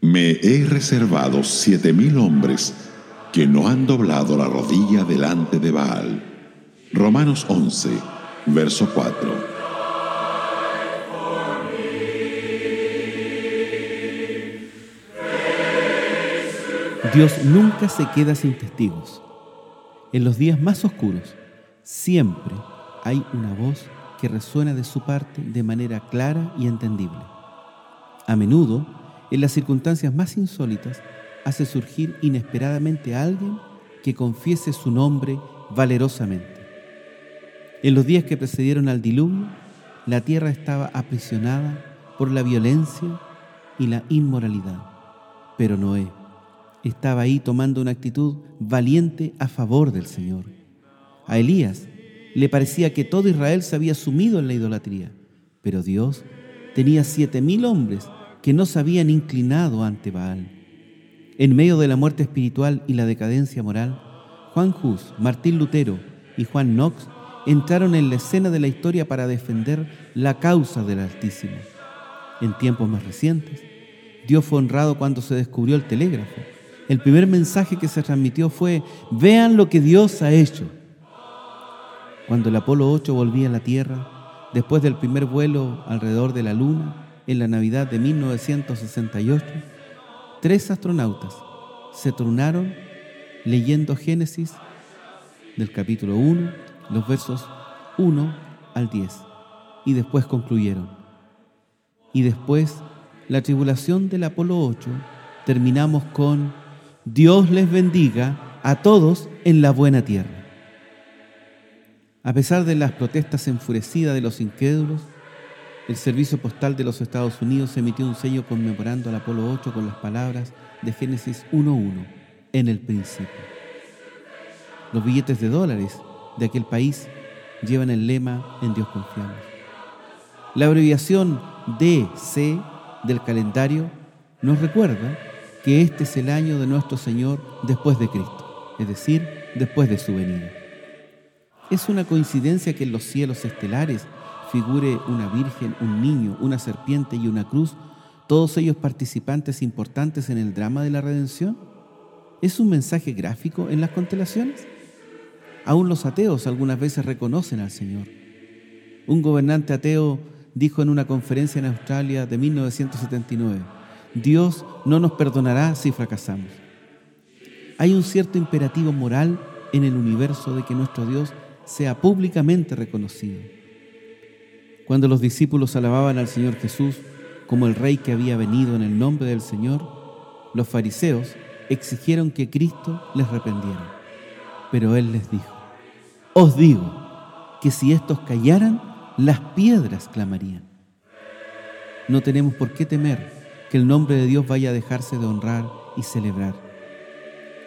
Me he reservado siete mil hombres que no han doblado la rodilla delante de Baal. Romanos 11, verso 4. Dios nunca se queda sin testigos. En los días más oscuros, siempre hay una voz que resuena de su parte de manera clara y entendible. A menudo, en las circunstancias más insólitas, hace surgir inesperadamente a alguien que confiese su nombre valerosamente. En los días que precedieron al diluvio, la tierra estaba aprisionada por la violencia y la inmoralidad. Pero Noé estaba ahí tomando una actitud valiente a favor del Señor. A Elías le parecía que todo Israel se había sumido en la idolatría, pero Dios tenía siete mil hombres que no se habían inclinado ante Baal. En medio de la muerte espiritual y la decadencia moral, Juan Hus, Martín Lutero y Juan Knox entraron en la escena de la historia para defender la causa del Altísimo. En tiempos más recientes, Dios fue honrado cuando se descubrió el telégrafo. El primer mensaje que se transmitió fue, vean lo que Dios ha hecho. Cuando el Apolo 8 volvía a la Tierra, después del primer vuelo alrededor de la Luna, en la Navidad de 1968, tres astronautas se tronaron leyendo Génesis del capítulo 1, los versos 1 al 10, y después concluyeron. Y después, la tribulación del Apolo 8, terminamos con Dios les bendiga a todos en la buena tierra. A pesar de las protestas enfurecidas de los incrédulos, el Servicio Postal de los Estados Unidos emitió un sello conmemorando al Apolo 8 con las palabras de Génesis 1.1, en el principio. Los billetes de dólares de aquel país llevan el lema En Dios confiamos. La abreviación DC del calendario nos recuerda que este es el año de nuestro Señor después de Cristo, es decir, después de su venida. Es una coincidencia que en los cielos estelares figure una virgen, un niño, una serpiente y una cruz, todos ellos participantes importantes en el drama de la redención? ¿Es un mensaje gráfico en las constelaciones? Aún los ateos algunas veces reconocen al Señor. Un gobernante ateo dijo en una conferencia en Australia de 1979, Dios no nos perdonará si fracasamos. Hay un cierto imperativo moral en el universo de que nuestro Dios sea públicamente reconocido. Cuando los discípulos alababan al Señor Jesús como el Rey que había venido en el nombre del Señor, los fariseos exigieron que Cristo les reprendiera. Pero Él les dijo, os digo que si estos callaran, las piedras clamarían. No tenemos por qué temer que el nombre de Dios vaya a dejarse de honrar y celebrar.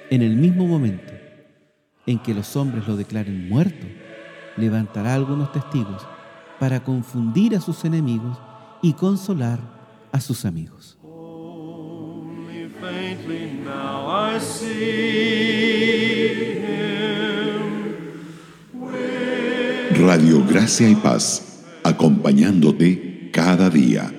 En el mismo momento en que los hombres lo declaren muerto, levantará algunos testigos para confundir a sus enemigos y consolar a sus amigos. Radio Gracia y Paz, acompañándote cada día.